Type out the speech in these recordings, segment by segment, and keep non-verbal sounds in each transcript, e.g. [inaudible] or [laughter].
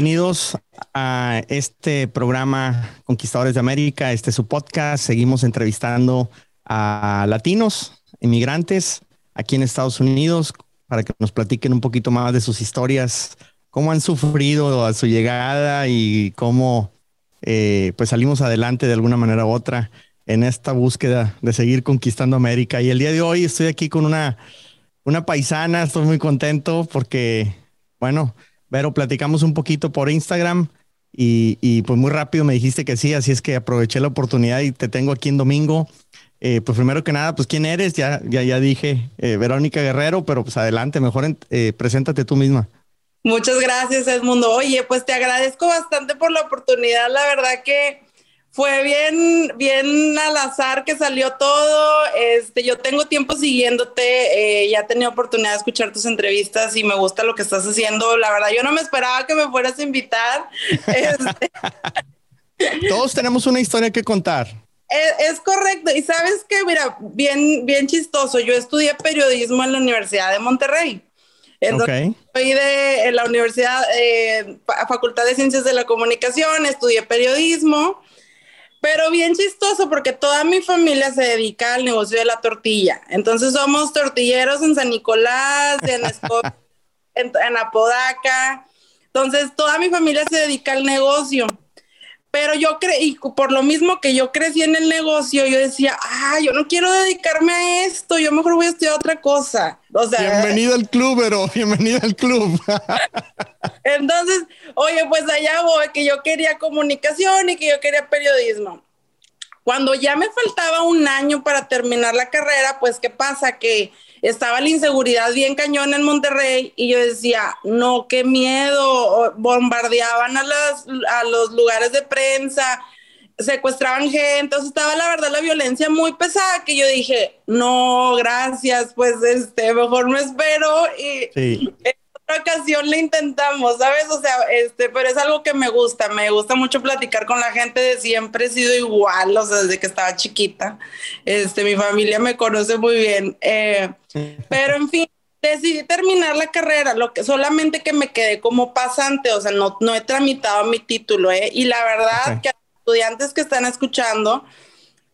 bienvenidos a este programa Conquistadores de América. Este es su podcast. Seguimos entrevistando a latinos, inmigrantes aquí en Estados Unidos para que nos platiquen un poquito más de sus historias, cómo han sufrido a su llegada y cómo eh, pues salimos adelante de alguna manera u otra en esta búsqueda de seguir conquistando América. Y el día de hoy estoy aquí con una, una paisana, estoy muy contento porque, bueno, Vero, platicamos un poquito por Instagram y, pues muy rápido me dijiste que sí, así es que aproveché la oportunidad y te tengo aquí en domingo. Eh, pues primero que nada, pues quién eres, ya, ya, ya dije eh, Verónica Guerrero, pero pues adelante, mejor eh, preséntate tú misma. Muchas gracias, Edmundo. Oye, pues te agradezco bastante por la oportunidad. La verdad que fue bien, bien al azar que salió todo. Este, yo tengo tiempo siguiéndote, eh, ya he tenido oportunidad de escuchar tus entrevistas y me gusta lo que estás haciendo. La verdad, yo no me esperaba que me fueras a invitar. [laughs] Este, Todos tenemos una historia que contar. Es, correcto. Y sabes que, mira, bien, bien chistoso. Yo estudié periodismo en la Universidad de Monterrey. Entonces, Soy de la Universidad, eh, Facultad de Ciencias de la Comunicación, estudié periodismo. Pero bien chistoso porque toda mi familia se dedica al negocio de la tortilla. Entonces somos tortilleros en San Nicolás, en, [laughs] en, Apodaca. Entonces toda mi familia se dedica al negocio. Pero yo creí, por lo mismo que yo crecí en el negocio, yo decía, ah, yo no quiero dedicarme a esto, yo mejor voy a estudiar otra cosa. O sea, bienvenido al club, pero [laughs] bienvenido al club. [laughs] Entonces, oye, pues allá voy, que yo quería comunicación y que yo quería periodismo. Cuando ya me faltaba un año para terminar la carrera, pues, ¿qué pasa? Que estaba la inseguridad bien cañón en Monterrey y yo decía, no, qué miedo, bombardeaban a, las, a los lugares de prensa, secuestraban gente, entonces estaba la verdad la violencia muy pesada que yo dije, no, gracias, pues este, mejor me espero y ocasión le intentamos, ¿sabes? O sea, este, pero es algo que me gusta, me gusta mucho platicar con la gente de siempre he sido igual, o sea, desde que estaba chiquita. Este, mi familia me conoce muy bien. Eh, pero en fin, decidí terminar la carrera, lo que solamente que me quedé como pasante, o sea, no, no he tramitado mi título, ¿eh? Y la verdad que a los estudiantes que están escuchando,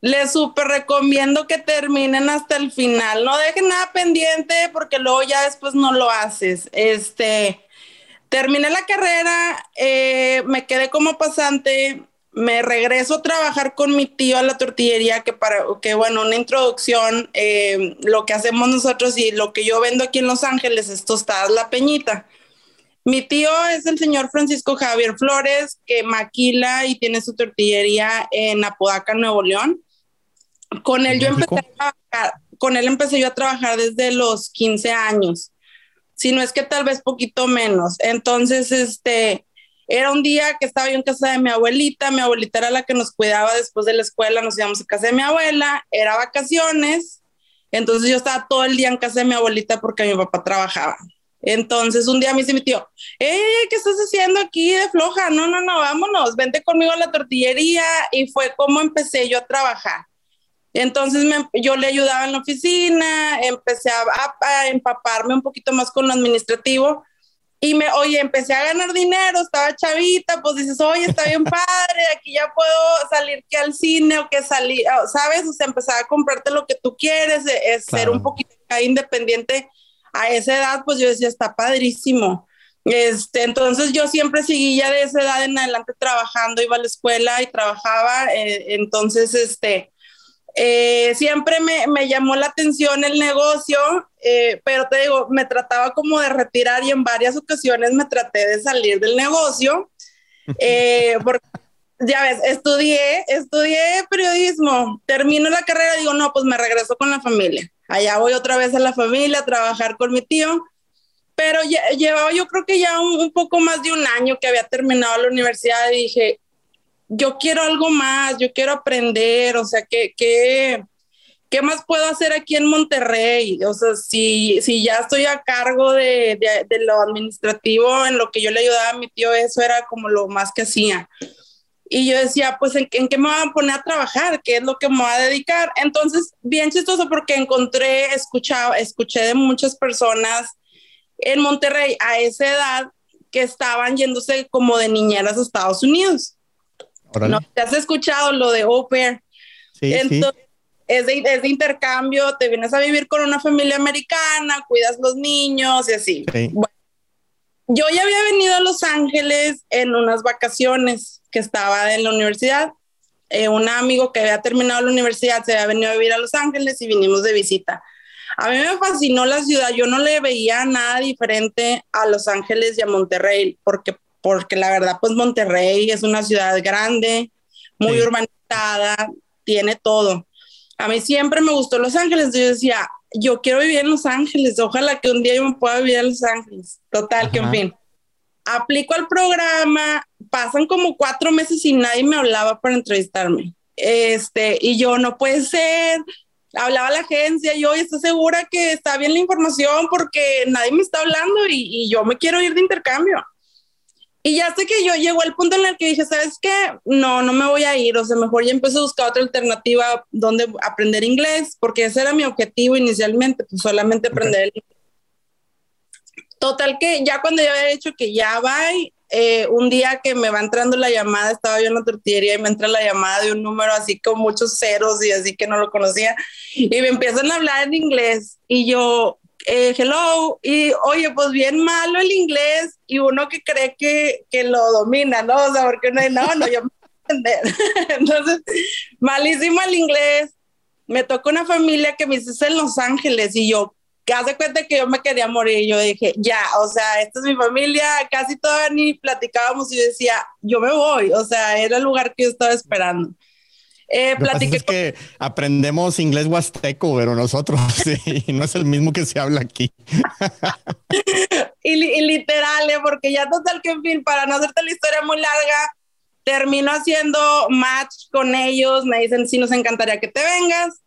les súper recomiendo que terminen hasta el final. No dejen nada pendiente porque luego ya después no lo haces. Este, terminé la carrera, eh, me quedé como pasante, me regreso a trabajar con mi tío a la tortillería, que para, que bueno, una introducción, eh, lo que hacemos nosotros y lo que yo vendo aquí en Los Ángeles es tostadas La Peñita. Mi tío es el señor Francisco Javier Flores, que maquila y tiene su tortillería en Apodaca, Nuevo León. Con él yo empecé a trabajar, con él empecé yo a trabajar desde los 15 años, si no es que tal vez poquito menos. Entonces, este, era un día que estaba yo en casa de mi abuelita, mi abuelita era la que nos cuidaba después de la escuela, nos íbamos a casa de mi abuela, era vacaciones, entonces yo estaba todo el día en casa de mi abuelita porque mi papá trabajaba. Entonces un día a mí se me tío, ¿qué estás haciendo aquí de floja? No, no, no, vámonos, vente conmigo a la tortillería y fue como empecé yo a trabajar. Entonces yo le ayudaba en la oficina, empecé a, empaparme un poquito más con lo administrativo y me, oye, empecé a ganar dinero, estaba chavita, pues dices, oye, está bien [laughs] padre, aquí ya puedo salir que al cine o que salir, ¿sabes? O sea, empezar a comprarte lo que tú quieres, e, es ser un poquito independiente a esa edad, pues yo decía, está padrísimo. Este, entonces yo siempre seguí ya de esa edad en adelante trabajando, iba a la escuela y trabajaba, eh, entonces, este, eh, siempre me, me, llamó la atención el negocio, eh, pero te digo, me trataba como de retirar y en varias ocasiones me traté de salir del negocio. [laughs] Eh, porque, ya ves, estudié, estudié periodismo, termino la carrera, digo, no, pues me regreso con la familia. Allá voy otra vez a la familia a trabajar con mi tío. Pero llevaba yo creo que ya un, un poco más de un año que había terminado la universidad y dije, yo quiero algo más, yo quiero aprender, o sea, ¿qué, qué, qué más puedo hacer aquí en Monterrey? O sea, si, si ya estoy a cargo de, de, lo administrativo, en lo que yo le ayudaba a mi tío, eso era como lo más que hacía. Y yo decía, pues, ¿en, ¿en, qué me voy a poner a trabajar? ¿Qué es lo que me voy a dedicar? Entonces, bien chistoso porque encontré, escuchaba, escuché de muchas personas en Monterrey a esa edad que estaban yéndose como de niñeras a Estados Unidos. ¿No te has escuchado lo de au pair? Sí, Entonces, Es, de, es, de, intercambio, te vienes a vivir con una familia americana, cuidas los niños y así. Bueno, yo ya había venido a Los Ángeles en unas vacaciones que estaba en la universidad. Eh, un amigo que había terminado la universidad se había venido a vivir a Los Ángeles y vinimos de visita. A mí me fascinó la ciudad, yo no le veía nada diferente a Los Ángeles y a Monterrey, porque, porque la verdad, pues Monterrey es una ciudad grande, muy urbanizada, tiene todo. A mí siempre me gustó Los Ángeles, yo decía, yo quiero vivir en Los Ángeles, ojalá que un día yo me pueda vivir en Los Ángeles. Total, que en fin. Aplico al programa, pasan como cuatro meses y nadie me hablaba para entrevistarme. Este, y yo, no puede ser, hablaba la agencia, yo estoy segura que está bien la información porque nadie me está hablando y, y, yo me quiero ir de intercambio. Y ya sé que yo llegó al punto en el que dije, ¿sabes qué? No, no me voy a ir, o sea, mejor ya empecé a buscar otra alternativa donde aprender inglés, porque ese era mi objetivo inicialmente, pues solamente aprender el inglés. Total que ya cuando yo había dicho que ya va, eh, un día que me va entrando la llamada, estaba yo en la tortillería y me entra la llamada de un número así con muchos ceros y así que no lo conocía y me empiezan a hablar en inglés y yo, eh, hello, y oye, pues bien malo el inglés y uno que cree que, que lo domina, ¿no? O sea, porque uno no, no, yo me entender. [laughs] Entonces, malísimo el inglés. Me tocó una familia que me hizo en Los Ángeles y yo, que hace cuenta que yo me quería morir. Yo dije, ya, o sea, esta es mi familia, casi todavía ni platicábamos y yo decía, yo me voy, o sea, era el lugar que yo estaba esperando. Eh, platiqué es que aprendemos inglés huasteco, pero nosotros [laughs] sí, no es el mismo que se habla aquí. [laughs] y, y, literal, ¿eh? porque ya total que en fin, para no hacerte la historia muy larga, termino haciendo match con ellos, me dicen, sí, nos encantaría que te vengas.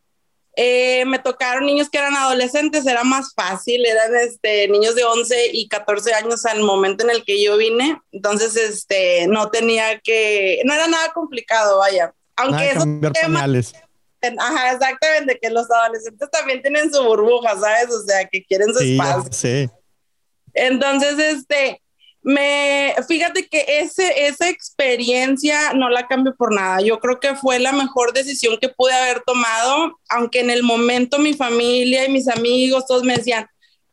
Eh, me tocaron niños que eran adolescentes, era más fácil, eran este, niños de 11 y 14 años al momento en el que yo vine, entonces este, no tenía que, no era nada complicado, vaya. Aunque eso Ajá, exactamente, que los adolescentes también tienen su burbuja, ¿sabes? O sea, que quieren su espacio. Sí. Entonces, este, me, fíjate que ese, esa experiencia no la cambio por nada. Yo creo que fue la mejor decisión que pude haber tomado, aunque en el momento mi familia y mis amigos todos me decían,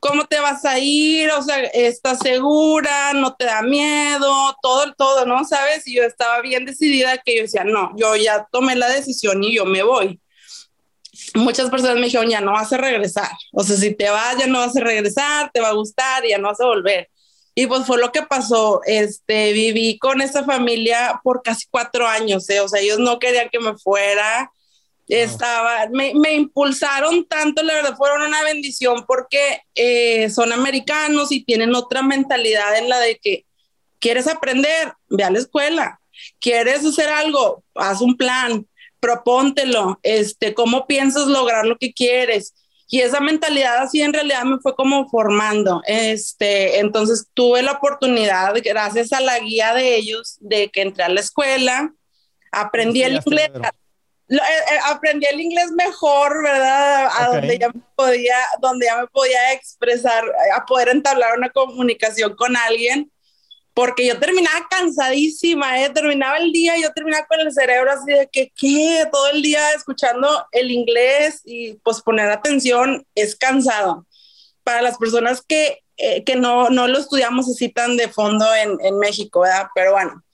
¿cómo te vas a ir? O sea, ¿estás segura? ¿No te da miedo? Todo, todo, ¿no? ¿Sabes? Y yo estaba bien decidida que yo decía, no, yo ya tomé la decisión y yo me voy. Muchas personas me dijeron, ya no vas a regresar. O sea, si te vas, ya no vas a regresar, te va a gustar ya no vas a volver. Y pues fue lo que pasó. Este, viví con esa familia por casi cuatro años, ¿eh? o sea, ellos no querían que me fuera. Estaba, me, me, impulsaron tanto, la verdad, fueron una bendición porque eh, son americanos y tienen otra mentalidad en la de que quieres aprender, ve a la escuela, quieres hacer algo, haz un plan, propóntelo, este, cómo piensas lograr lo que quieres y esa mentalidad así en realidad me fue como formando. Este, entonces tuve la oportunidad, gracias a la guía de ellos, de que entré a la escuela, aprendí el inglés. Eh, eh, aprendí el inglés mejor, ¿verdad? A donde ya me podía, donde ya me podía expresar, a poder entablar una comunicación con alguien porque yo terminaba cansadísima, ¿eh? terminaba el día, yo terminaba con el cerebro así de que, ¿qué? Todo el día escuchando el inglés y pues poner atención es cansado. Para las personas que, eh, que no, no lo estudiamos así tan de fondo en, en México, ¿verdad? Pero bueno,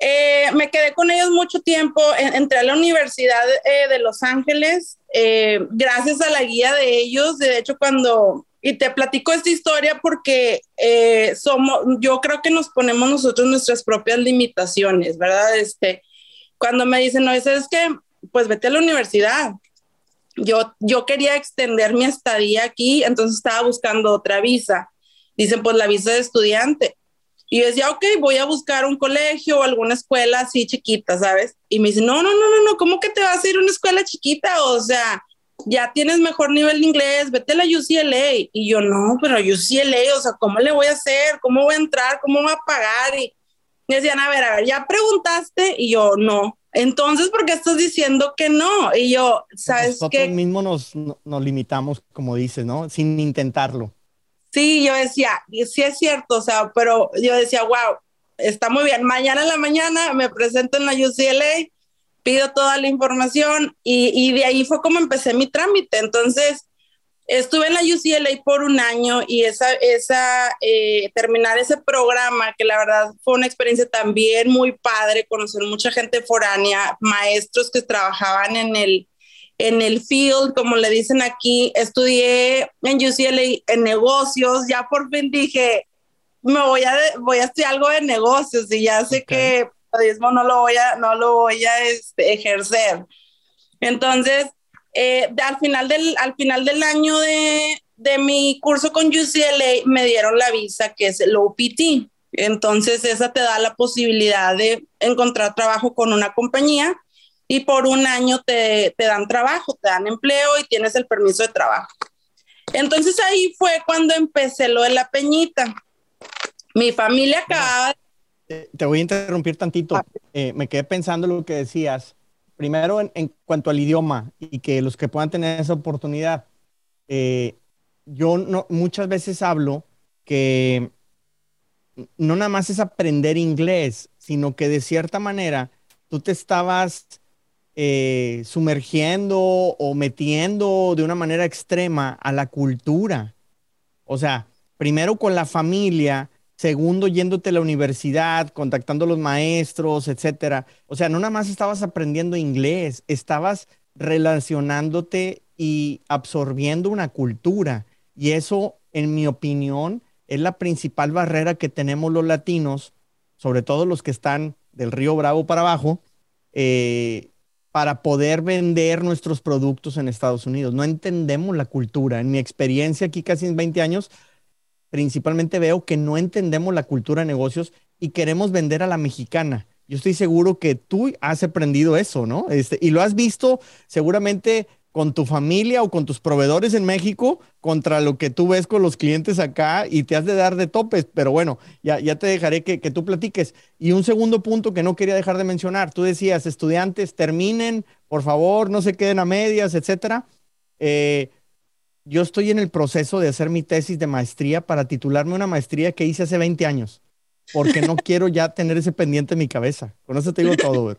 eh, me quedé con ellos mucho tiempo, entré a la Universidad eh, de Los Ángeles, eh, gracias a la guía de ellos, de hecho cuando y te platico esta historia porque eh, somos, yo creo que nos ponemos nosotros nuestras propias limitaciones, ¿verdad? Este, cuando me dicen, no, es que, pues vete a la universidad. Yo, yo quería extender mi estadía aquí, entonces estaba buscando otra visa. Dicen, pues la visa de estudiante. Y yo decía, ok, voy a buscar un colegio o alguna escuela así chiquita, ¿sabes? Y me dicen, no, no, no, no, no, ¿cómo que te vas a ir a una escuela chiquita? O sea, ya tienes mejor nivel de inglés, vete a la UCLA. Y yo, no, pero UCLA, o sea, ¿cómo le voy a hacer? ¿Cómo voy a entrar? ¿Cómo voy a pagar? Y me decían, a ver, a ver, ¿ya preguntaste? Y yo, no. Entonces, ¿por qué estás diciendo que no? Y yo, ¿sabes Nosotros mismos nos, nos limitamos, como dices, ¿no? Sin intentarlo. Sí, yo decía, sí es cierto, o sea, pero yo decía, wow, está muy bien. Mañana en la mañana me presento en la UCLA, pido toda la información y, y de ahí fue como empecé mi trámite. Entonces, estuve en la UCLA por un año y esa, esa eh, terminar ese programa, que la verdad fue una experiencia también muy padre, conocer mucha gente foránea, maestros que trabajaban en el, en el field, como le dicen aquí, estudié en UCLA en negocios, ya por fin dije, me voy a, voy a estudiar algo de negocios y ya sé que periodismo no lo voy a, no lo voy a este, ejercer. Entonces, eh, al, final del, al final del año de, de mi curso con UCLA me dieron la visa que es el OPT. Entonces, esa te da la posibilidad de encontrar trabajo con una compañía y por un año te, te, dan trabajo, te dan empleo y tienes el permiso de trabajo. Entonces ahí fue cuando empecé lo de la peñita. Mi familia acaba... Te voy a interrumpir tantito. Ah. Eh, me quedé pensando lo que decías. Primero, en, en, cuanto al idioma y que los que puedan tener esa oportunidad. Eh, yo no, muchas veces hablo que no nada más es aprender inglés, sino que de cierta manera tú te estabas eh, sumergiendo o metiendo de una manera extrema a la cultura. O sea, primero con la familia, segundo yéndote a la universidad, contactando a los maestros, etcétera. O sea, no nada más estabas aprendiendo inglés, estabas relacionándote y absorbiendo una cultura. Y eso, en mi opinión, es la principal barrera que tenemos los latinos, sobre todo los que están del río Bravo para abajo, eh, para poder vender nuestros productos en Estados Unidos. No entendemos la cultura. En mi experiencia aquí casi en 20 años, principalmente veo que no entendemos la cultura de negocios y queremos vender a la mexicana. Yo estoy seguro que tú has aprendido eso, ¿no? Este, y lo has visto seguramente con tu familia o con tus proveedores en México contra lo que tú ves con los clientes acá y te has de dar de topes. Pero bueno, ya, ya te dejaré que, que tú platiques. Y un segundo punto que no quería dejar de mencionar, tú decías, estudiantes, terminen, por favor, no se queden a medias, etcétera. Eh, yo estoy en el proceso de hacer mi tesis de maestría para titularme una maestría que hice hace 20 años, porque no [laughs] quiero ya tener ese pendiente en mi cabeza. Con eso te digo todo,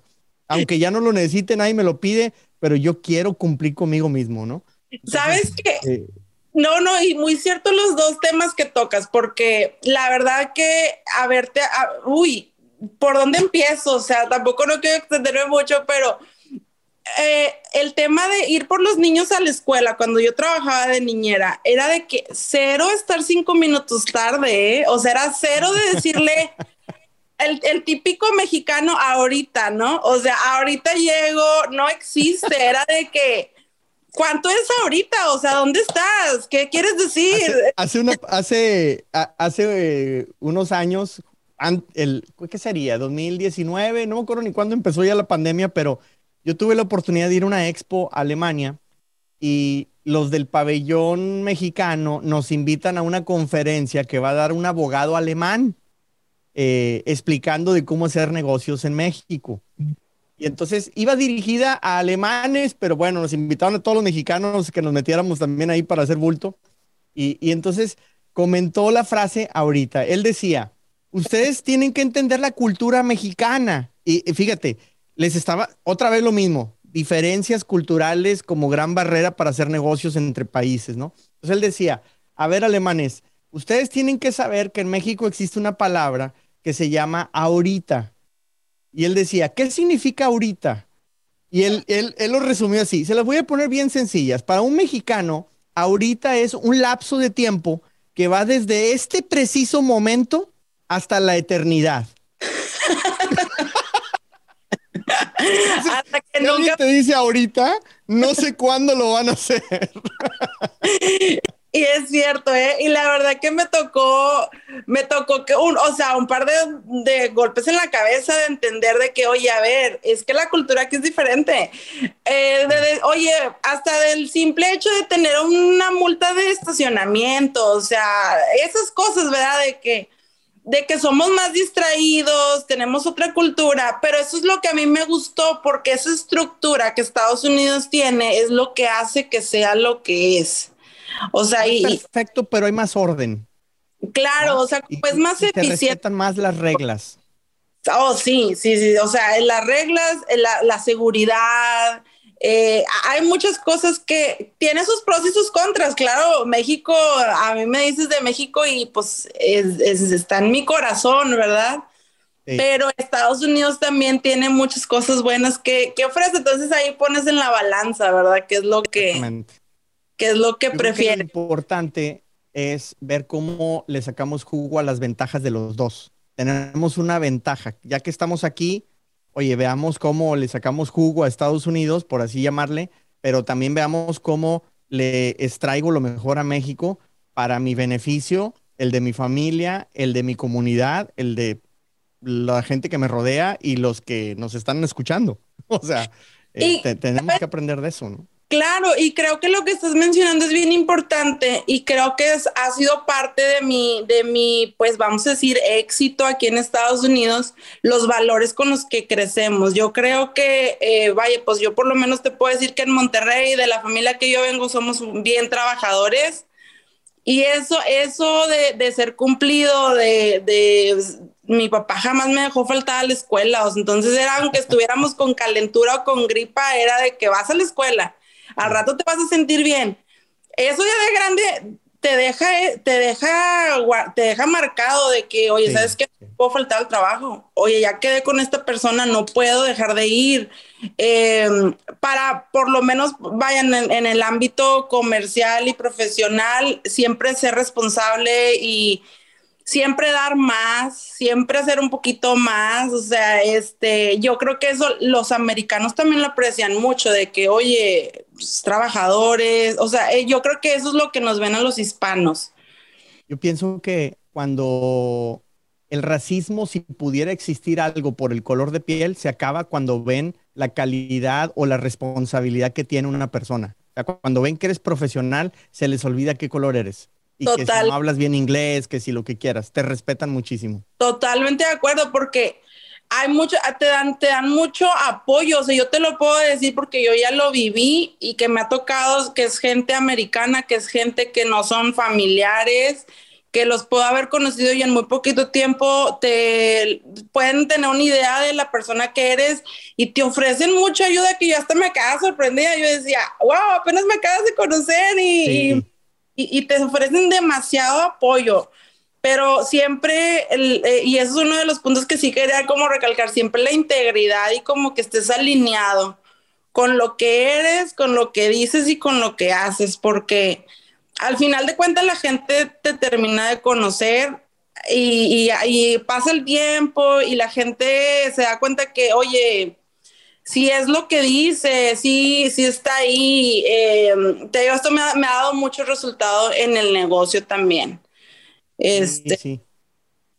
Aunque ya no lo necesite, nadie me lo pide, pero yo quiero cumplir conmigo mismo, ¿no? ¿Sabes qué? Eh, no, no, y muy cierto los dos temas que tocas, porque la verdad que, a verte, uy, ¿por dónde empiezo? O sea, tampoco no quiero extenderme mucho, pero eh, el tema de ir por los niños a la escuela, cuando yo trabajaba de niñera, era de que cero estar cinco minutos tarde, ¿eh? o sea, era cero de decirle [laughs] el, típico mexicano ahorita, ¿no? O sea, ahorita llego, no existe, era de que, ¿cuánto es ahorita? O sea, ¿dónde estás? ¿Qué quieres decir? Hace, hace, hace, eh, unos años, el, ¿qué sería? 2019, no me acuerdo ni cuándo empezó ya la pandemia, pero yo tuve la oportunidad de ir a una expo a Alemania y los del pabellón mexicano nos invitan a una conferencia que va a dar un abogado alemán. Eh, explicando de cómo hacer negocios en México. Y entonces iba dirigida a alemanes, pero bueno, nos invitaron a todos los mexicanos que nos metiéramos también ahí para hacer bulto. Y, y entonces comentó la frase ahorita. Él decía, ustedes tienen que entender la cultura mexicana. Y, y fíjate, les estaba otra vez lo mismo, diferencias culturales como gran barrera para hacer negocios entre países, ¿no? Entonces él decía, a ver, alemanes, ustedes tienen que saber que en México existe una palabra que se llama ahorita. Y él decía, ¿qué significa ahorita? Y él, él, él lo resumió así. Se las voy a poner bien sencillas. Para un mexicano, ahorita es un lapso de tiempo que va desde este preciso momento hasta la eternidad. Hasta que nunca... te dice ahorita, no sé cuándo lo van a hacer. [laughs] Y es cierto, ¿eh? Y la verdad que me tocó, me tocó que un, o sea, un par de, golpes en la cabeza de entender de que, oye, a ver, es que la cultura aquí es diferente. Eh, oye, hasta del simple hecho de tener una multa de estacionamiento, o sea, esas cosas, ¿verdad? De que, de que somos más distraídos, tenemos otra cultura, pero eso es lo que a mí me gustó porque esa estructura que Estados Unidos tiene es lo que hace que sea lo que es. O sea, y, perfecto, pero hay más orden. Claro, o sea, pues más eficiente. Te respetan más las reglas. Oh, sí, sí, sí. O sea, las reglas, la, la seguridad, eh, hay muchas cosas que tiene sus pros y sus contras. Claro, México, a mí me dices de México y pues está en mi corazón, ¿verdad? Pero Estados Unidos también tiene muchas cosas buenas que, que, ofrece. Entonces ahí pones en la balanza, ¿verdad? ¿Qué es lo que, qué es lo que prefiere? lo importante es ver cómo le sacamos jugo a las ventajas de los dos. Tenemos una ventaja. Ya que estamos aquí, oye, veamos cómo le sacamos jugo a Estados Unidos, por así llamarle, pero también veamos cómo le extraigo lo mejor a México para mi beneficio, el de mi familia, el de mi comunidad, el de la gente que me rodea y los que nos están escuchando. [laughs] O sea, eh, tenemos que aprender de eso, ¿no? Claro, y creo que lo que estás mencionando es bien importante y creo que es, ha sido parte de mi, de mi, pues vamos a decir, éxito aquí en Estados Unidos, los valores con los que crecemos. Yo creo que, eh, vaya, pues yo por lo menos te puedo decir que en Monterrey, de la familia que yo vengo, somos bien trabajadores. Y eso, eso de, ser cumplido, de, mi papá jamás me dejó faltar a la escuela. entonces era, aunque estuviéramos con calentura o con gripa, era de que vas a la escuela al rato te vas a sentir bien. Eso ya de grande te deja, te deja, te deja marcado de que, oye, ¿sabes qué? Puedo faltar al trabajo. Oye, ya quedé con esta persona, no puedo dejar de ir. Em, para, por lo menos, vayan en, el ámbito comercial y profesional, siempre ser responsable y siempre dar más, siempre hacer un poquito más, o sea, este, yo creo que eso los americanos también lo aprecian mucho, de que, oye, pues, trabajadores, o sea, eh, yo creo que eso es lo que nos ven a los hispanos. Yo pienso que cuando el racismo, si pudiera existir algo por el color de piel, se acaba cuando ven la calidad o la responsabilidad que tiene una persona. O sea, cuando ven que eres profesional, se les olvida qué color eres. Y que si no hablas bien inglés, que si lo que quieras, te respetan muchísimo. Totalmente de acuerdo, porque hay mucho, te dan, te dan mucho apoyo, o sea, yo te lo puedo decir porque yo ya lo viví y que me ha tocado que es gente americana, que es gente que no son familiares, que los puedo haber conocido y en muy poquito tiempo te pueden tener una idea de la persona que eres y te ofrecen mucha ayuda que yo hasta me quedaba sorprendida. Yo decía, wow, apenas me acabas de conocer y y, te ofrecen demasiado apoyo, pero siempre, eh, y eso es uno de los puntos que sí quería como recalcar, siempre la integridad y como que estés alineado con lo que eres, con lo que dices y con lo que haces, porque al final de cuentas la gente te termina de conocer y, y, pasa el tiempo y la gente se da cuenta que, oye, si es lo que dice, si, si está ahí. Eh, te digo, esto me ha, dado mucho resultado en el negocio también. Este. Sí,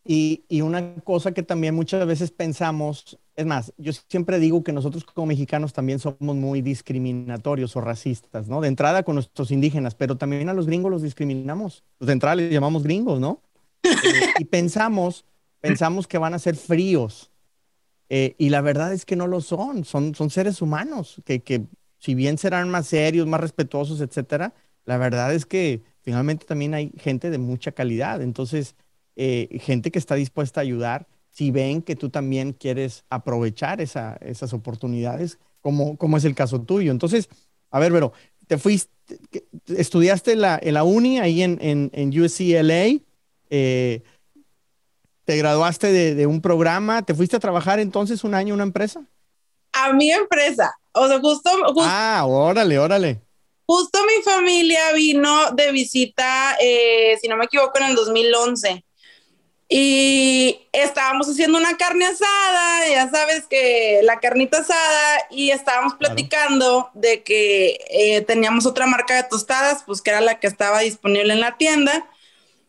Y, y, una cosa que también muchas veces pensamos, es más, yo siempre digo que nosotros como mexicanos también somos muy discriminatorios o racistas, ¿no? De entrada con nuestros indígenas, pero también a los gringos los discriminamos. De entrada les llamamos gringos, ¿no? Eh, y pensamos, pensamos que van a ser fríos, eh, y la verdad es que no lo son, son, son seres humanos, que, que si bien serán más serios, más respetuosos, etcétera, la verdad es que finalmente también hay gente de mucha calidad. Entonces, eh, gente que está dispuesta a ayudar, si ven que tú también quieres aprovechar esa, esas oportunidades, como, como es el caso tuyo. Entonces, a ver, pero te fuiste, estudiaste en la, en la uni ahí en, en, en UCLA. Eh, ¿Te graduaste de, un programa? ¿Te fuiste a trabajar entonces un año en una empresa? A mi empresa. O sea, justo, Ah, órale, órale. Justo mi familia vino de visita, eh, si no me equivoco, en el 2011. Y estábamos haciendo una carne asada, ya sabes que la carnita asada, y estábamos platicando de que eh, teníamos otra marca de tostadas, pues que era la que estaba disponible en la tienda.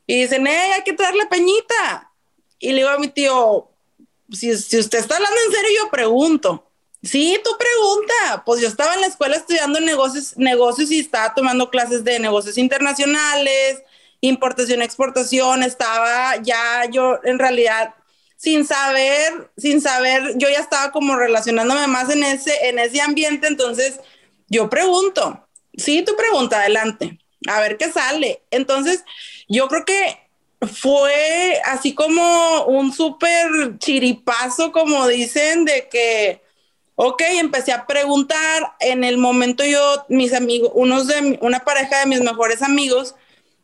Y dicen, hey, hay que traerle peñita. Y le digo a mi tío, si, usted está hablando en serio, yo pregunto. Sí, tú pregunta. Pues yo estaba en la escuela estudiando negocios, negocios y estaba tomando clases de negocios internacionales, importación, exportación. Estaba ya yo en realidad sin saber, sin saber, yo ya estaba como relacionándome más en ese, en ese ambiente. Entonces yo pregunto. Sí, tú pregunta, adelante. a ver qué sale. Entonces, yo creo que fue así como un súper chiripazo, como dicen, de que, ok, empecé a preguntar. En el momento yo, mis amigos, unos de una pareja de mis mejores amigos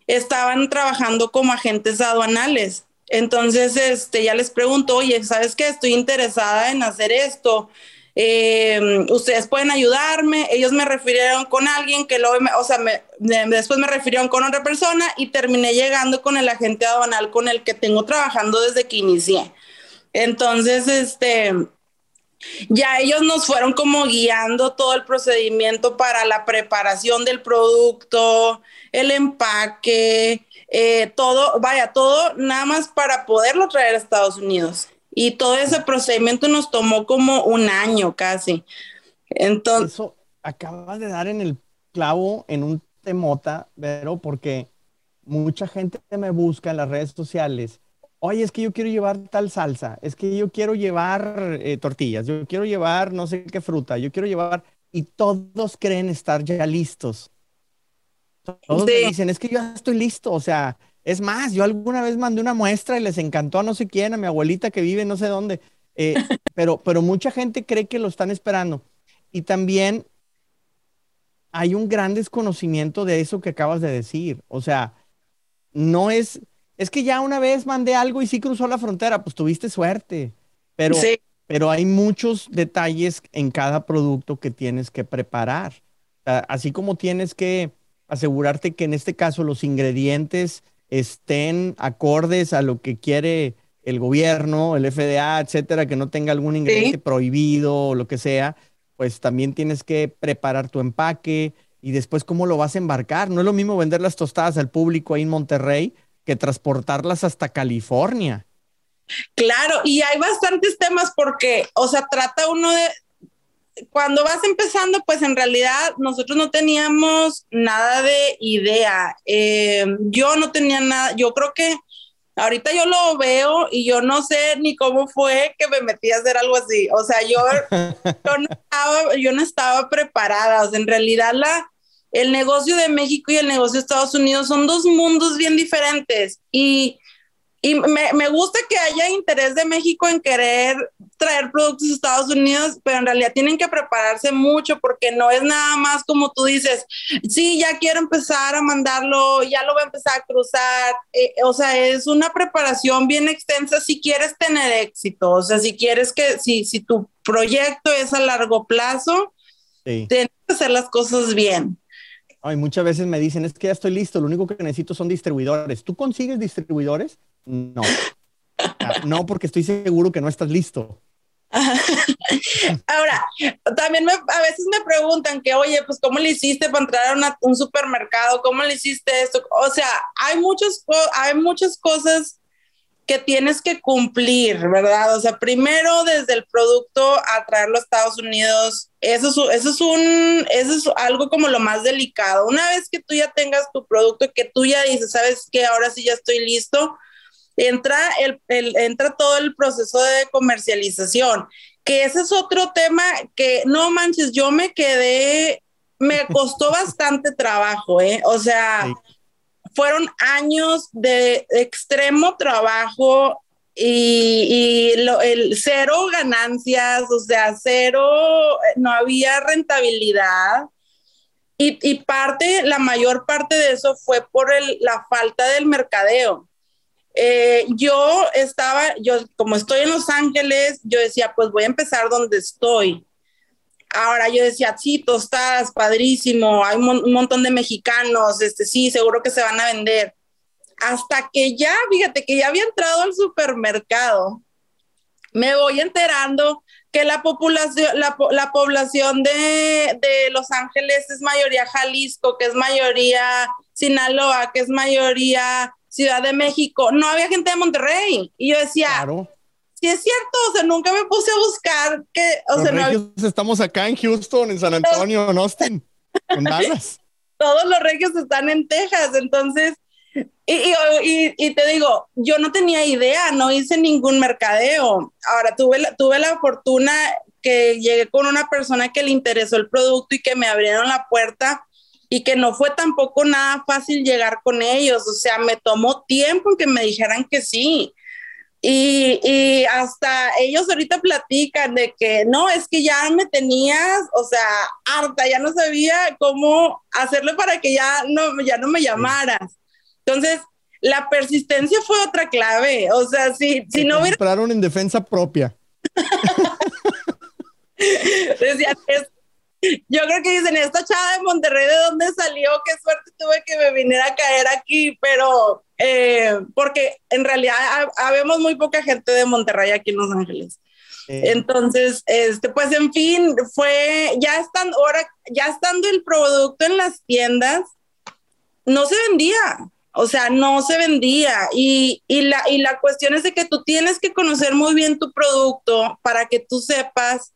estaban trabajando como agentes aduanales. Entonces, este, ya les pregunto, oye, ¿sabes qué? Estoy interesada en hacer esto. Eh, ustedes pueden ayudarme. Ellos me refirieron con alguien que luego, o sea, después me refirieron con otra persona y terminé llegando con el agente aduanal con el que tengo trabajando desde que inicié. Entonces, este, ya ellos nos fueron como guiando todo el procedimiento para la preparación del producto, el empaque, eh, todo, vaya, todo nada más para poderlo traer a Estados Unidos. Y todo ese procedimiento nos tomó como un año casi. Entonces. Eso acabas de dar en el clavo en un temota, pero porque mucha gente me busca en las redes sociales. Oye, es que yo quiero llevar tal salsa, es que yo quiero llevar eh, tortillas, yo quiero llevar no sé qué fruta, yo quiero llevar, y todos creen estar ya listos. Todos dicen, es que yo ya estoy listo, o sea, es más, yo alguna vez mandé una muestra y les encantó a no sé quién, a mi abuelita que vive no sé dónde, eh, [laughs] pero, pero mucha gente cree que lo están esperando. Y también hay un gran desconocimiento de eso que acabas de decir. O sea, no es, es que ya una vez mandé algo y sí cruzó la frontera, pues tuviste suerte, pero, pero hay muchos detalles en cada producto que tienes que preparar. así como tienes que asegurarte que en este caso los ingredientes estén acordes a lo que quiere el gobierno, el FDA, etcétera, que no tenga algún ingrediente prohibido o lo que sea, pues también tienes que preparar tu empaque y después cómo lo vas a embarcar. No es lo mismo vender las tostadas al público ahí en Monterrey que transportarlas hasta California. Claro, y hay bastantes temas porque, o sea, trata uno de, cuando vas empezando, pues en realidad nosotros no teníamos nada de idea. Eh, yo no tenía nada, yo creo que ahorita yo lo veo y yo no sé ni cómo fue que me metí a hacer algo así. O sea, yo, [laughs] no, estaba, yo no estaba preparada. O sea, en realidad la, el negocio de México y el negocio de Estados Unidos son dos mundos bien diferentes. Y y me, me, gusta que haya interés de México en querer traer productos a Estados Unidos, pero en realidad tienen que prepararse mucho porque no es nada más como tú dices, sí, ya quiero empezar a mandarlo, ya lo voy a empezar a cruzar. Eh, o sea, es una preparación bien extensa si quieres tener éxito. O sea, si quieres que, si, si tu proyecto es a largo plazo, tienes que hacer las cosas bien. Ay, muchas veces me dicen, es que ya estoy listo, lo único que necesito son distribuidores. ¿Tú consigues distribuidores? No. No, porque estoy seguro que no estás listo. [laughs] Ahora, también a veces me preguntan que, oye, pues, ¿cómo le hiciste para entrar a un supermercado? ¿Cómo le hiciste esto? O sea, hay, muchos, hay muchas cosas que tienes que cumplir, ¿verdad? O sea, primero desde el producto a traerlo a Estados Unidos, eso es, eso es un, eso es algo como lo más delicado. Una vez que tú ya tengas tu producto, que tú ya dices, sabes que ahora sí ya estoy listo, entra, el, entra todo el proceso de comercialización, que ese es otro tema que no manches, yo me quedé, me costó [laughs] bastante trabajo, ¿eh? O sea, fueron años de extremo trabajo y, el cero ganancias, o sea, cero, no había rentabilidad. Y, parte, la mayor parte de eso fue por la falta del mercadeo. Eh, yo estaba, yo como estoy en Los Ángeles, yo decía, pues voy a empezar donde estoy. Ahora yo decía, sí, tostadas, padrísimo, hay un, montón de mexicanos, este, sí, seguro que se van a vender. Hasta que ya, fíjate, que ya había entrado al supermercado, me voy enterando que la población, la, la población de, de, Los Ángeles es mayoría Jalisco, que es mayoría Sinaloa, que es mayoría Ciudad de México, no había gente de Monterrey. Y yo decía, claro. Sí es cierto, o sea, nunca me puse a buscar que, o sea, no estamos acá en Houston, en San Antonio, en Austin, en [laughs] Dallas. Todos los regios están en Texas, entonces, y, y, y, te digo, yo no tenía idea, no hice ningún mercadeo. Ahora tuve la, tuve la fortuna que llegué con una persona que le interesó el producto y que me abrieron la puerta y que no fue tampoco nada fácil llegar con ellos, o sea, me tomó tiempo que me dijeran que sí. Y, y, hasta ellos ahorita platican de que no, es que ya me tenías, o sea, harta, ya no sabía cómo hacerle para que ya no, ya no me llamaras. Entonces, la persistencia fue otra clave. O sea, si, si no hubiera. Esperaron en defensa propia. [laughs] Decían, yo creo que dicen, esta chava de Monterrey, ¿de dónde salió? Qué suerte tuve que me viniera a caer aquí, pero eh, porque en realidad habemos muy poca gente de Monterrey aquí en Los Ángeles. Entonces, este, pues en fin, fue, ya estando, ahora, ya estando el producto en las tiendas, no se vendía, o sea, no se vendía. Y, y, la, y la cuestión es de que tú tienes que conocer muy bien tu producto para que tú sepas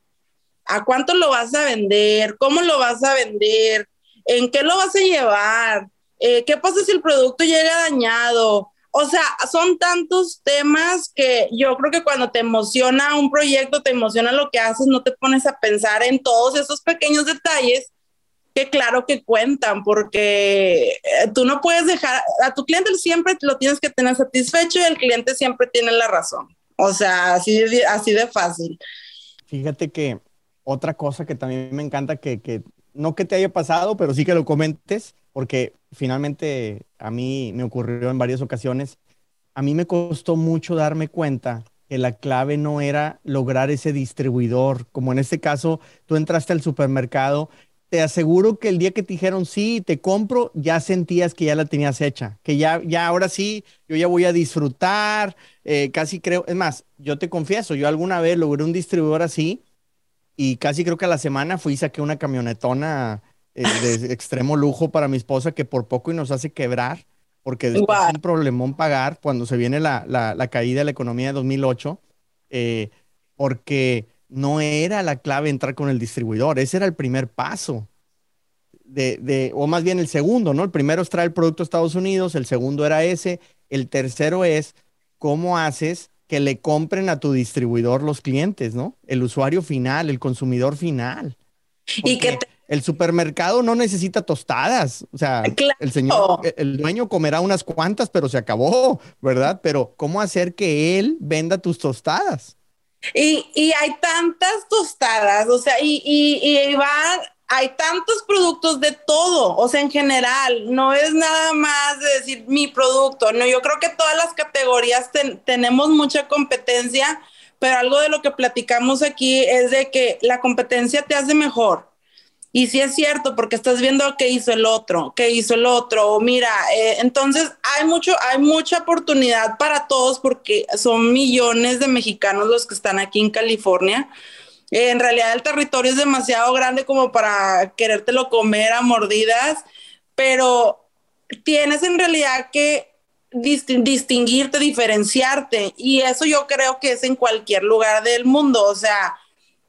a cuánto lo vas a vender, cómo lo vas a vender, en qué lo vas a llevar, eh, qué pasa si el producto llega dañado. O sea, son tantos temas que yo creo que cuando te emociona un proyecto, te emociona lo que haces, no te pones a pensar en todos esos pequeños detalles que claro que cuentan, porque eh, tú no puedes dejar, a tu cliente siempre lo tienes que tener satisfecho y el cliente siempre tiene la razón. O sea, así, así de fácil. Fíjate que otra cosa que también me encanta que, no que te haya pasado, pero sí que lo comentes, porque finalmente a mí me ocurrió en varias ocasiones. A mí me costó mucho darme cuenta que la clave no era lograr ese distribuidor, como en este caso, tú entraste al supermercado, te aseguro que el día que te dijeron sí, te compro, ya sentías que ya la tenías hecha, que ya, ya ahora sí, yo ya voy a disfrutar, eh, casi creo, es más, yo te confieso, yo alguna vez logré un distribuidor así y casi creo que a la semana fui y saqué una camionetona eh, de extremo lujo para mi esposa que por poco y nos hace quebrar, porque después es un problemón pagar cuando se viene la, la, caída de la economía de 2008, eh, porque no era la clave entrar con el distribuidor, ese era el primer paso. De, de, o más bien el segundo, ¿no? El primero es traer el producto a Estados Unidos, el segundo era ese, el tercero es cómo haces que le compren a tu distribuidor los clientes, ¿no? El usuario final, el consumidor final. y que el supermercado no necesita tostadas, o sea, el señor, el dueño comerá unas cuantas, pero se acabó, ¿verdad? Pero ¿cómo hacer que él venda tus tostadas? Y, y hay tantas tostadas, o sea, y, y, y van hay tantos productos de todo, o sea, en general, no es nada más de decir mi producto, no, yo creo que todas las categorías tenemos mucha competencia, pero algo de lo que platicamos aquí es de que la competencia te hace mejor. Y sí es cierto, porque estás viendo qué hizo el otro, qué hizo el otro, mira, eh, entonces hay mucho, hay mucha oportunidad para todos porque son millones de mexicanos los que están aquí en California. En realidad el territorio es demasiado grande como para querértelo comer a mordidas, pero tienes en realidad que distinguirte, diferenciarte y eso yo creo que es en cualquier lugar del mundo, o sea,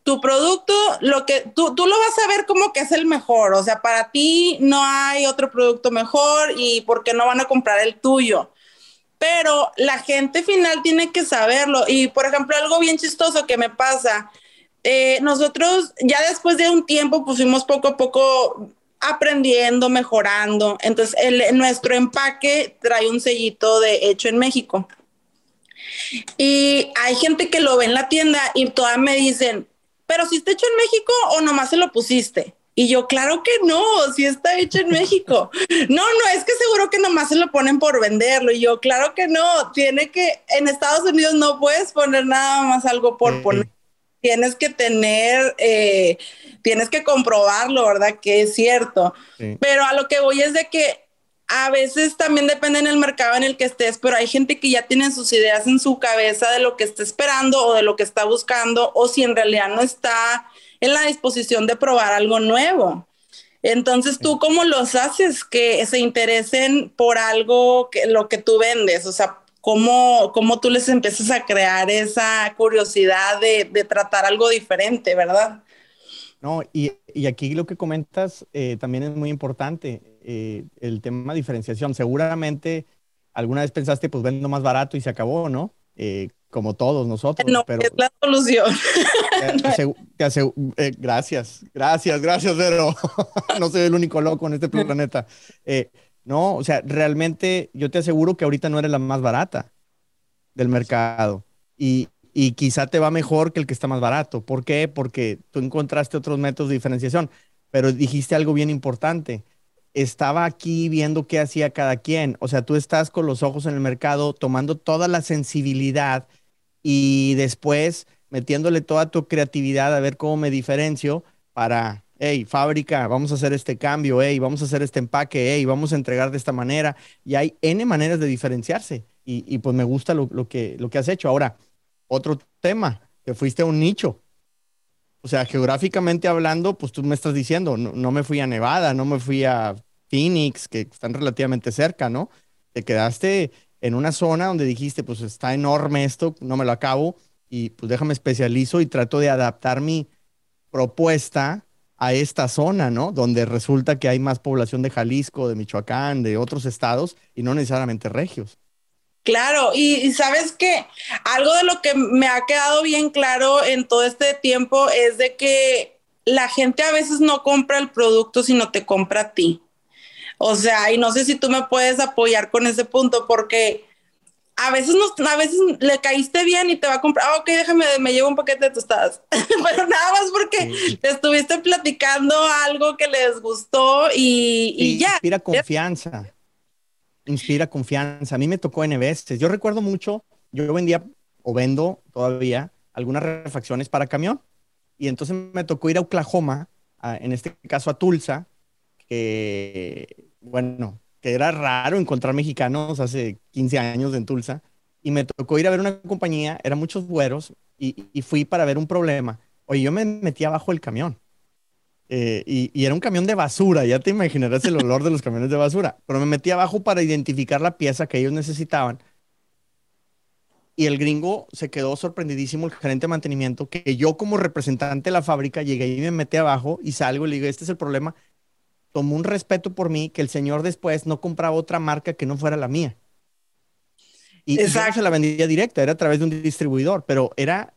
tu producto, lo que tú, tú, lo vas a ver como que es el mejor, o sea, para ti no hay otro producto mejor y por qué no van a comprar el tuyo. Pero la gente final tiene que saberlo y, por ejemplo, algo bien chistoso que me pasa, eh, nosotros ya después de un tiempo pusimos poco a poco aprendiendo, mejorando. Entonces, nuestro empaque trae un sellito de hecho en México. Y hay gente que lo ve en la tienda y todas me dicen, pero si está hecho en México o nomás se lo pusiste. Y yo, claro que no, si está hecho en México. [laughs] No, no, es que seguro que nomás se lo ponen por venderlo. Y yo, claro que no, tiene que, en Estados Unidos no puedes poner nada más algo por poner tienes que tener, eh, tienes que comprobarlo, ¿verdad? Que es cierto. Pero a lo que voy es de que a veces también depende en el mercado en el que estés, pero hay gente que ya tiene sus ideas en su cabeza de lo que está esperando o de lo que está buscando, o si en realidad no está en la disposición de probar algo nuevo. Entonces, ¿tú cómo los haces que se interesen por algo que lo que tú vendes? O sea, cómo, cómo tú les empiezas a crear esa curiosidad de, de tratar algo diferente, ¿verdad? No, y, y aquí lo que comentas eh, también es muy importante, eh, el tema de diferenciación. Seguramente alguna vez pensaste, pues vendo más barato y se acabó, ¿no? Eh, como todos nosotros. No, pero es la solución. [laughs] Eh, gracias, gracias, gracias, Vero. [laughs] no soy el único loco en este planeta. No, o sea, realmente yo te aseguro que ahorita no eres la más barata del mercado y, y quizá te va mejor que el que está más barato. ¿Por qué? Porque tú encontraste otros métodos de diferenciación, pero dijiste algo bien importante estaba aquí viendo qué hacía cada quien. O sea, tú estás con los ojos en el mercado, tomando toda la sensibilidad y después metiéndole toda tu creatividad a ver cómo me diferencio para, hey, fábrica, vamos a hacer este cambio, hey, vamos a hacer este empaque, hey, vamos a entregar de esta manera. Y hay N maneras de diferenciarse. Y, pues me gusta lo, que, lo que has hecho. Ahora, otro tema, que fuiste a un nicho. O sea, geográficamente hablando, pues tú me estás diciendo, no, me fui a Nevada, no me fui a Phoenix, que están relativamente cerca, ¿no? Te quedaste en una zona donde dijiste, pues está enorme esto, no me lo acabo, y pues déjame especializo y trato de adaptar mi propuesta a esta zona, ¿no? Donde resulta que hay más población de Jalisco, de Michoacán, de otros estados, y no necesariamente regios. Claro, y, sabes que algo de lo que me ha quedado bien claro en todo este tiempo es de que la gente a veces no compra el producto, sino te compra a ti. O sea, y no sé si tú me puedes apoyar con ese punto, porque a veces, a veces le caíste bien y te va a comprar, ah, ok, déjame, me llevo un paquete de tostadas, [laughs] pero nada más porque te estuviste platicando algo que les gustó y, y ya. Inspira confianza inspira confianza. A mí me tocó N veces. Yo recuerdo mucho, yo vendía o vendo todavía algunas refacciones para camión. Y entonces me tocó ir a Oklahoma, en este caso a Tulsa, que, bueno, que era raro encontrar mexicanos hace 15 años en Tulsa. Y me tocó ir a ver una compañía, eran muchos güeros, y, y fui para ver un problema. Oye, yo me metí abajo del camión. Eh, y, era un camión de basura, ya te imaginarás el olor de los camiones de basura, pero me metí abajo para identificar la pieza que ellos necesitaban. Y el gringo se quedó sorprendidísimo, el gerente de mantenimiento, que yo como representante de la fábrica llegué y me metí abajo y salgo y le digo, este es el problema. Tomó un respeto por mí que el señor después no compraba otra marca que no fuera la mía. Y, y yo se la vendía directa, era a través de un distribuidor, pero era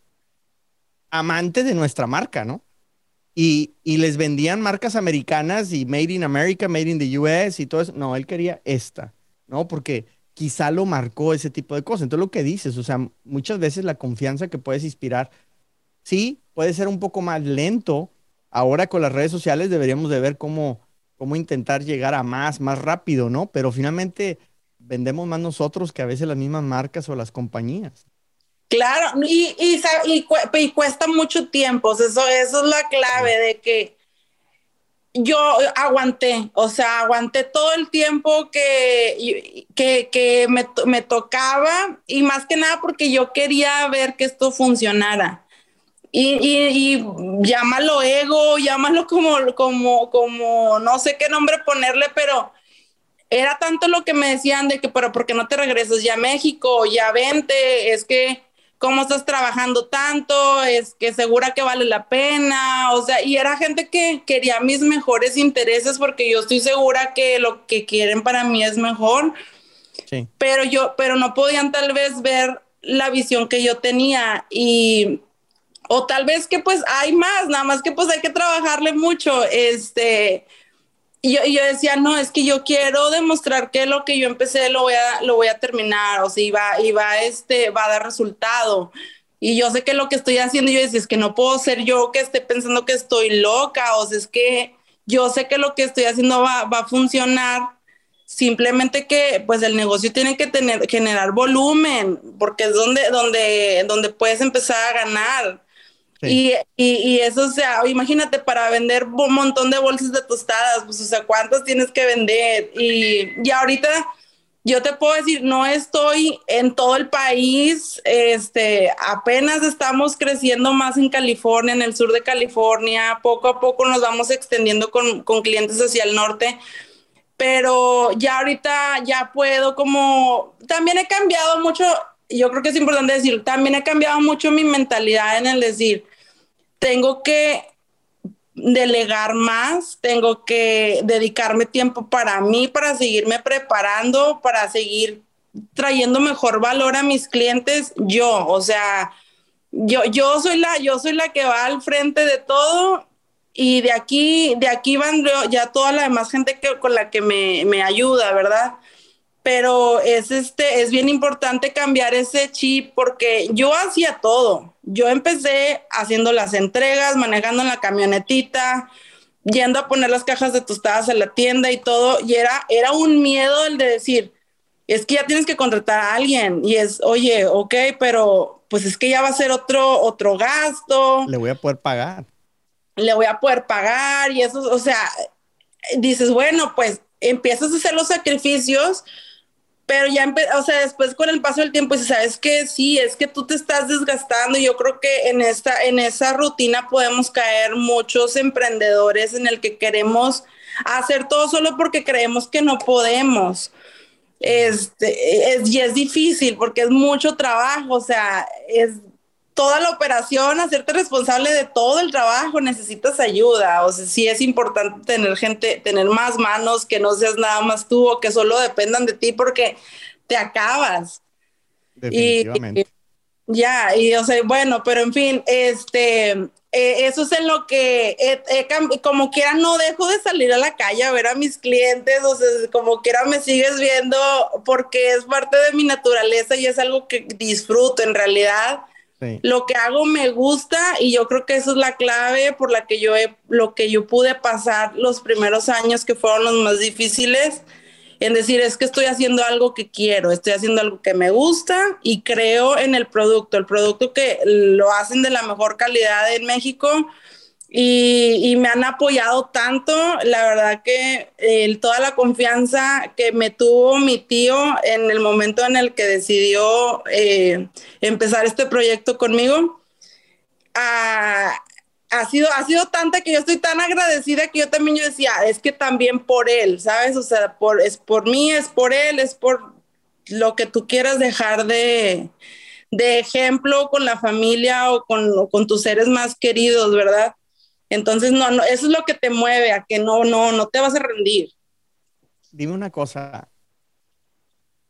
amante de nuestra marca, ¿no? Y, les vendían marcas americanas y Made in America, Made in the US y todo eso. No, él quería esta, ¿no? Porque quizá lo marcó ese tipo de cosas. Entonces lo que dices, o sea, muchas veces la confianza que puedes inspirar, sí, puede ser un poco más lento. Ahora con las redes sociales deberíamos de ver cómo, cómo intentar llegar a más, más rápido, ¿no? Pero finalmente vendemos más nosotros que a veces las mismas marcas o las compañías. Claro, y, y, cuesta mucho tiempo, eso, eso es la clave de que yo aguanté, o sea, aguanté todo el tiempo que, que, me, me, tocaba y más que nada porque yo quería ver que esto funcionara. Y, y, llámalo ego, llámalo como, como, como, no sé qué nombre ponerle, pero era tanto lo que me decían de que, pero ¿por qué no te regresas ya a México? Ya vente, es que cómo estás trabajando tanto, es que segura que vale la pena, o sea, y era gente que quería mis mejores intereses porque yo estoy segura que lo que quieren para mí es mejor. Sí. Pero yo, pero no podían tal vez ver la visión que yo tenía y o tal vez que pues hay más, nada más que pues hay que trabajarle mucho, este, y yo, decía, no, es que yo quiero demostrar que lo que yo empecé lo voy a, lo voy a terminar, o sea, iba, iba, este, va a dar resultado. Y yo sé que lo que estoy haciendo, yo decía, es que no puedo ser yo que esté pensando que estoy loca, o sea, es que yo sé que lo que estoy haciendo va, va a funcionar, simplemente que pues el negocio tiene que tener, generar volumen, porque es donde, donde, donde puedes empezar a ganar. Y, y, eso, o sea, imagínate para vender un montón de bolsas de tostadas, pues, o sea, ¿cuántas tienes que vender? Y, y ahorita yo te puedo decir, no estoy en todo el país, este, apenas estamos creciendo más en California, en el sur de California, poco a poco nos vamos extendiendo con, con clientes hacia el norte, pero ya ahorita ya puedo como, también he cambiado mucho, yo creo que es importante decir, también he cambiado mucho mi mentalidad en el decir, tengo que delegar más, tengo que dedicarme tiempo para mí, para seguirme preparando, para seguir trayendo mejor valor a mis clientes yo, o sea, yo, yo soy la, yo soy la que va al frente de todo y de aquí, de aquí van ya toda la demás gente que, con la que me, me ayuda, ¿verdad? Pero es este es bien importante cambiar ese chip porque yo hacía todo. Yo empecé haciendo las entregas, manejando en la camionetita, yendo a poner las cajas de tostadas en la tienda y todo, y era era un miedo el de decir, es que ya tienes que contratar a alguien y es, oye, ok, pero pues es que ya va a ser otro otro gasto. Le voy a poder pagar. Le voy a poder pagar y eso, o sea, dices, bueno, pues empiezas a hacer los sacrificios pero ya, o sea, después con el paso del tiempo, sabes que sí, es que tú te estás desgastando. Yo creo que en esta, en esa rutina podemos caer muchos emprendedores en el que queremos hacer todo solo porque creemos que no podemos. Este, es, y es difícil porque es mucho trabajo, o sea, es toda la operación, hacerte responsable de todo el trabajo, necesitas ayuda. O sea, sí es importante tener gente, tener más manos, que no seas nada más tú o que solo dependan de ti porque te acabas. Definitivamente. Y, ya, y o sea, bueno, pero en fin, este, eh, eso es en lo que, como quiera, no dejo de salir a la calle a ver a mis clientes, o sea, como quiera me sigues viendo porque es parte de mi naturaleza y es algo que disfruto en realidad lo que hago me gusta y yo creo que esa es la clave por la que yo he, lo que yo pude pasar los primeros años que fueron los más difíciles en decir es que estoy haciendo algo que quiero, estoy haciendo algo que me gusta y creo en el producto, el producto que lo hacen de la mejor calidad en México y, me han apoyado tanto, la verdad que toda la confianza que me tuvo mi tío en el momento en el que decidió eh, empezar este proyecto conmigo, ha, sido, ha sido tanta que yo estoy tan agradecida que yo también yo decía, es que también por él, ¿sabes? O sea, es por mí, es por él, es por lo que tú quieras dejar de, de ejemplo con la familia o con, o con tus seres más queridos, ¿verdad? Entonces, no, no, eso es lo que te mueve a que no, no, no te vas a rendir. Dime una cosa.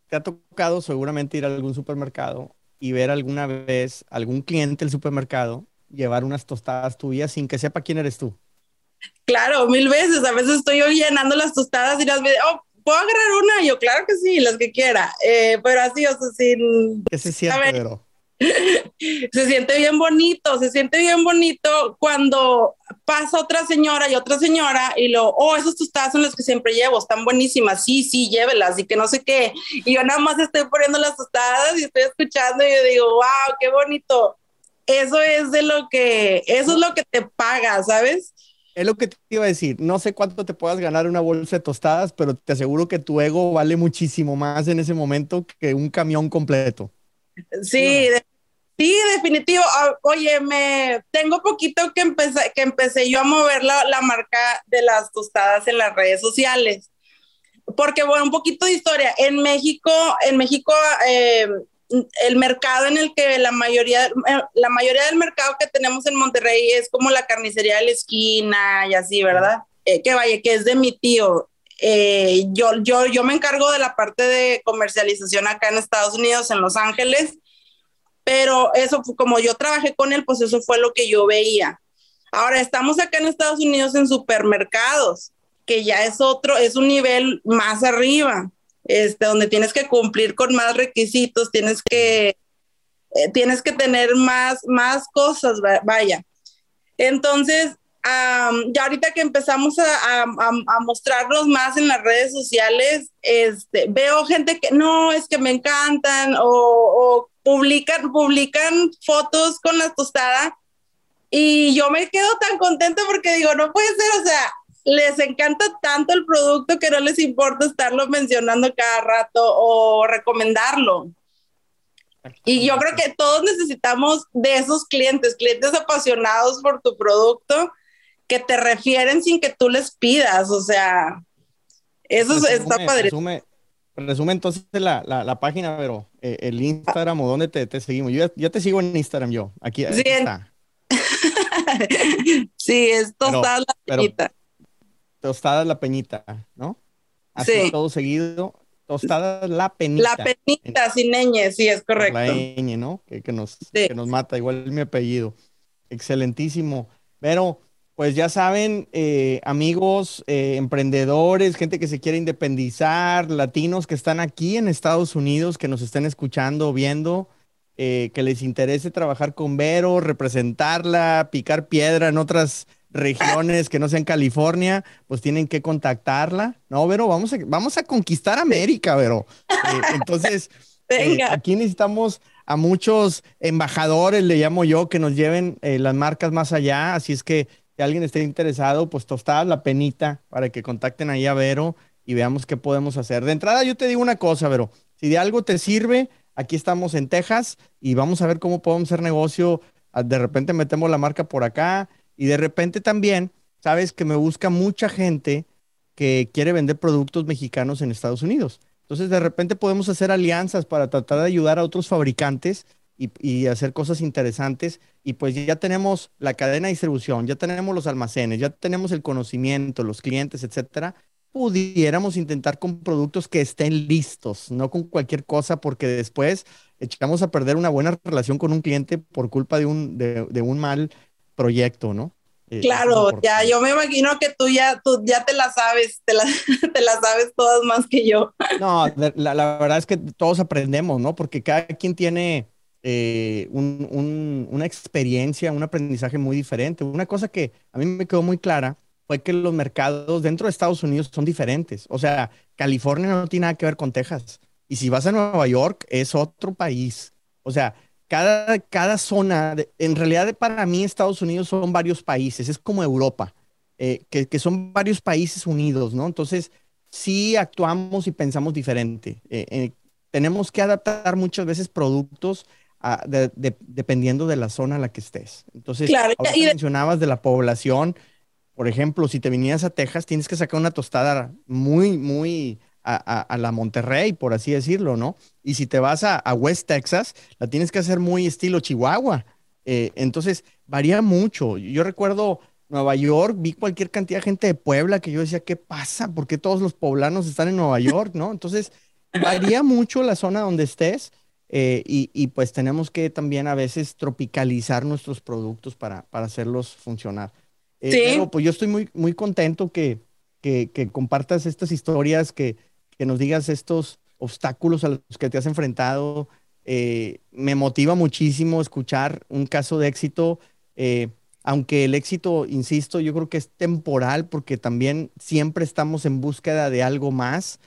¿Te ha tocado seguramente ir a algún supermercado y ver alguna vez algún cliente del supermercado llevar unas tostadas tuyas sin que sepa quién eres tú? Claro, mil veces. A veces estoy yo llenando las tostadas y las veo, oh, ¿puedo agarrar una? yo, claro que sí, las que quiera. Eh, pero así, o sea, sin... ¿Qué se siente, pero? Se siente bien bonito, se siente bien bonito cuando pasa otra señora y otra señora y lo, oh, esas tostadas son las que siempre llevo, están buenísimas, sí, sí, llévelas y que no sé qué. Y yo nada más estoy poniendo las tostadas y estoy escuchando y yo digo, wow, qué bonito. Eso es de lo que, eso es lo que te paga, ¿sabes? Es lo que te iba a decir. No sé cuánto te puedas ganar una bolsa de tostadas, pero te aseguro que tu ego vale muchísimo más en ese momento que un camión completo. Sí, Sí, definitivo. Ah, oye, me tengo poquito que empecé, que empecé yo a mover la, marca de las tostadas en las redes sociales. Porque, bueno, un poquito de historia. En México, en México, eh, el mercado en el que la mayoría, eh, la mayoría del mercado que tenemos en Monterrey es como la carnicería de la esquina y así, ¿verdad? Eh, que vaya, que es de mi tío. yo, yo, yo me encargo de la parte de comercialización acá en Estados Unidos, en Los Ángeles pero eso, como yo trabajé con él, pues eso fue lo que yo veía. Ahora estamos acá en Estados Unidos en supermercados, que ya es otro, es un nivel más arriba, este, donde tienes que cumplir con más requisitos, tienes que, eh, tienes que tener más, más cosas, vaya. Entonces, ya ahorita que empezamos a, a, mostrarnos más en las redes sociales, este, veo gente que no, es que me encantan o, o publican, publican fotos con la tostada y yo me quedo tan contento porque digo, no puede ser, o sea, les encanta tanto el producto que no les importa estarlo mencionando cada rato o recomendarlo. Y yo creo que todos necesitamos de esos clientes, clientes apasionados por tu producto, que te refieren sin que tú les pidas, o sea, eso está padre. Resume entonces la, la, página, pero eh, el Instagram o dónde te, te seguimos. Yo ya, te sigo en Instagram yo. Aquí, sí, está. [laughs] sí, es tostada la peñita. tostada la peñita, ¿no? Así todo seguido. tostadas La Penita. La Penita, sin ñ, sí, es correcto. La ñ, ¿no? Que, nos, que nos mata, igual mi apellido. Excelentísimo. Pero, pues ya saben, eh, amigos, eh, emprendedores, gente que se quiere independizar, latinos que están aquí en Estados Unidos, que nos estén escuchando, viendo, eh, que les interese trabajar con Vero, representarla, picar piedra en otras regiones que no sean California, pues tienen que contactarla. No, Vero, vamos a, vamos a conquistar América, Vero. [laughs] entonces, aquí necesitamos a muchos embajadores, le llamo yo, que nos lleven las marcas más allá. Así es que si alguien esté interesado, pues tostadas la penita para que contacten ahí a Vero y veamos qué podemos hacer. De entrada, yo te digo una cosa, Vero. Si de algo te sirve, aquí estamos en Texas y vamos a ver cómo podemos hacer negocio. Ah, de repente metemos la marca por acá y de repente también, sabes que me busca mucha gente que quiere vender productos mexicanos en Estados Unidos. Entonces, de repente podemos hacer alianzas para tratar de ayudar a otros fabricantes y, hacer cosas interesantes. Y pues ya tenemos la cadena de distribución, ya tenemos los almacenes, ya tenemos el conocimiento, los clientes, etcétera. Pudiéramos intentar con productos que estén listos, no con cualquier cosa, porque después echamos a perder una buena relación con un cliente por culpa de un, de, un mal proyecto, ¿no? Eh, claro, ya yo me imagino que tú ya, tú ya te la sabes, te la, [laughs] te la sabes todas más que yo. No, la, la, verdad es que todos aprendemos, ¿no? Porque cada quien tiene eh, una experiencia, un aprendizaje muy diferente. Una cosa que a mí me quedó muy clara fue que los mercados dentro de Estados Unidos son diferentes. O sea, California no tiene nada que ver con Texas. Y si vas a Nueva York, es otro país. O sea, cada, cada zona, en realidad para mí Estados Unidos son varios países, es como Europa, eh, que, son varios países unidos, ¿no? Entonces, sí actuamos y pensamos diferente. Eh, tenemos que adaptar muchas veces productos dependiendo de la zona en la que estés. Entonces, claro, y mencionabas de la población, por ejemplo, si te vinieras a Texas, tienes que sacar una tostada muy, muy a, la Monterrey, por así decirlo, ¿no? Y si te vas a, West Texas, la tienes que hacer muy estilo Chihuahua. Eh, entonces, varía mucho. Yo recuerdo Nueva York, vi cualquier cantidad de gente de Puebla que yo decía, ¿qué pasa? ¿Por qué todos los poblanos están en Nueva York, no? Entonces, varía mucho la zona donde estés eh, y, pues tenemos que también a veces tropicalizar nuestros productos para, para hacerlos funcionar. Eh, Pero pues yo estoy muy, muy contento que, que, compartas estas historias, que, que, nos digas estos obstáculos a los que te has enfrentado. Eh, me motiva muchísimo escuchar un caso de éxito, aunque el éxito, insisto, yo creo que es temporal porque también siempre estamos en búsqueda de algo más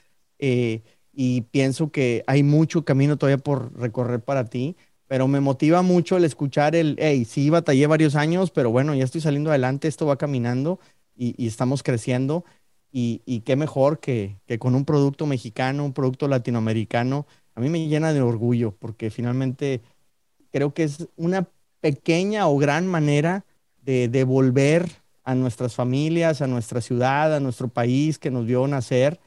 y pienso que hay mucho camino todavía por recorrer para ti, pero me motiva mucho el escuchar el, hey, sí, batallé varios años, pero bueno, ya estoy saliendo adelante, esto va caminando y, estamos creciendo. Y, qué mejor que, que, con un producto mexicano, un producto latinoamericano. A mí me llena de orgullo porque finalmente creo que es una pequeña o gran manera de devolver a nuestras familias, a nuestra ciudad, a nuestro país que nos vio nacer.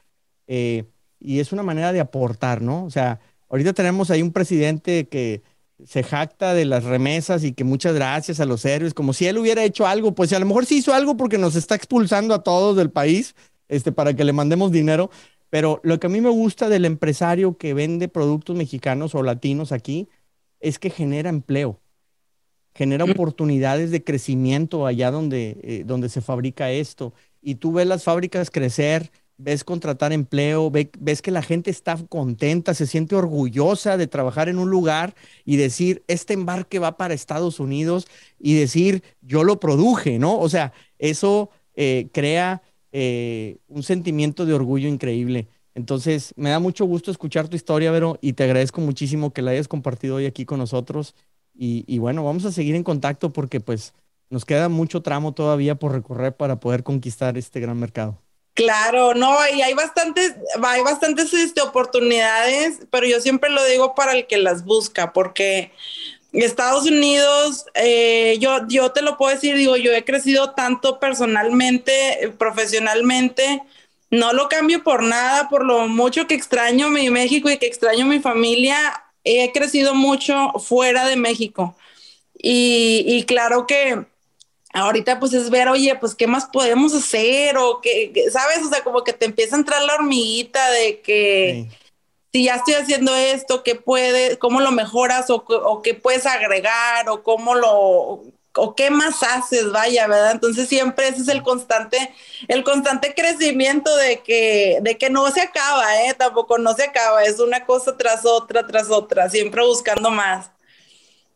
Eh, y es una manera de aportar, ¿no? O sea, ahorita tenemos ahí un presidente que se jacta de las remesas y que muchas gracias a los héroes, como si él hubiera hecho algo, pues a lo mejor sí hizo algo porque nos está expulsando a todos del país, este, para que le mandemos dinero, pero lo que a mí me gusta del empresario que vende productos mexicanos o latinos aquí es que genera empleo, genera oportunidades de crecimiento allá donde, eh, donde se fabrica esto. Y tú ves las fábricas crecer, ves contratar empleo, ves que la gente está contenta, se siente orgullosa de trabajar en un lugar y decir, este embarque va para Estados Unidos y decir, yo lo produje, ¿no? O sea, eso eh, crea eh, un sentimiento de orgullo increíble. Entonces, me da mucho gusto escuchar tu historia, Vero, y te agradezco muchísimo que la hayas compartido hoy aquí con nosotros. Y, y bueno, vamos a seguir en contacto porque pues nos queda mucho tramo todavía por recorrer para poder conquistar este gran mercado. Claro, no, y hay bastantes, hay bastantes este, oportunidades, pero yo siempre lo digo para el que las busca, porque Estados Unidos, eh, yo, yo te lo puedo decir, digo, yo he crecido tanto personalmente, profesionalmente, no lo cambio por nada, por lo mucho que extraño mi México y que extraño mi familia, he crecido mucho fuera de México. Y, y claro que ahorita pues es ver, oye, pues qué más podemos hacer o qué, ¿sabes? O sea, como que te empieza a entrar la hormiguita de que, si ya estoy haciendo esto, qué puede, cómo lo mejoras o, o qué puedes agregar o cómo lo, o qué más haces, vaya, ¿verdad? Entonces siempre ese es el constante, el constante crecimiento de que, de que no se acaba, ¿eh? Tampoco no se acaba, es una cosa tras otra, tras otra, siempre buscando más.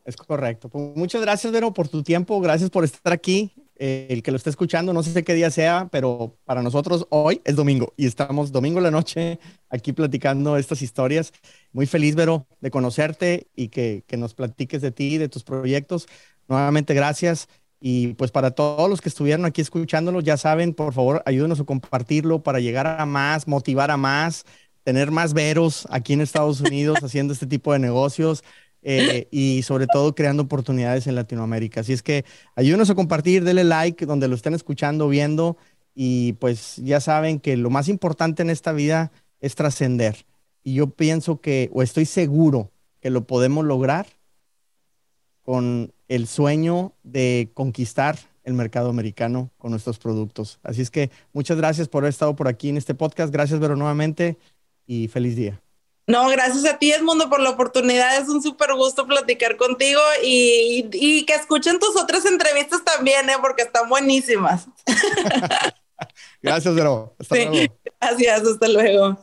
Es correcto. Pues muchas gracias, Vero, por tu tiempo, gracias por estar aquí. Eh, el que lo esté escuchando, no sé qué día sea, pero para nosotros hoy es domingo y estamos domingo la noche aquí platicando estas historias. Muy feliz, Vero, de conocerte y que, que nos platiques de ti, de tus proyectos. Nuevamente, gracias. Y pues para todos los que estuvieron aquí escuchándolo, ya saben, por favor, ayúdenos a compartirlo para llegar a más, motivar a más, tener más veros aquí en Estados Unidos [laughs] haciendo este tipo de negocios eh, y sobre todo creando oportunidades en Latinoamérica. Así es que ayúdenos a compartir, denle like donde lo estén escuchando, viendo y pues ya saben que lo más importante en esta vida es trascender. Y yo pienso que, o estoy seguro que lo podemos lograr con el sueño de conquistar el mercado americano con nuestros productos. Así es que muchas gracias por haber estado por aquí en este podcast. Gracias, Vero, nuevamente y feliz día. No, gracias a ti, Edmundo, por la oportunidad. Es un súper gusto platicar contigo y, y, que escuchen tus otras entrevistas también, ¿eh? porque están buenísimas. [laughs] gracias, Vero. Hasta luego. Gracias, hasta luego.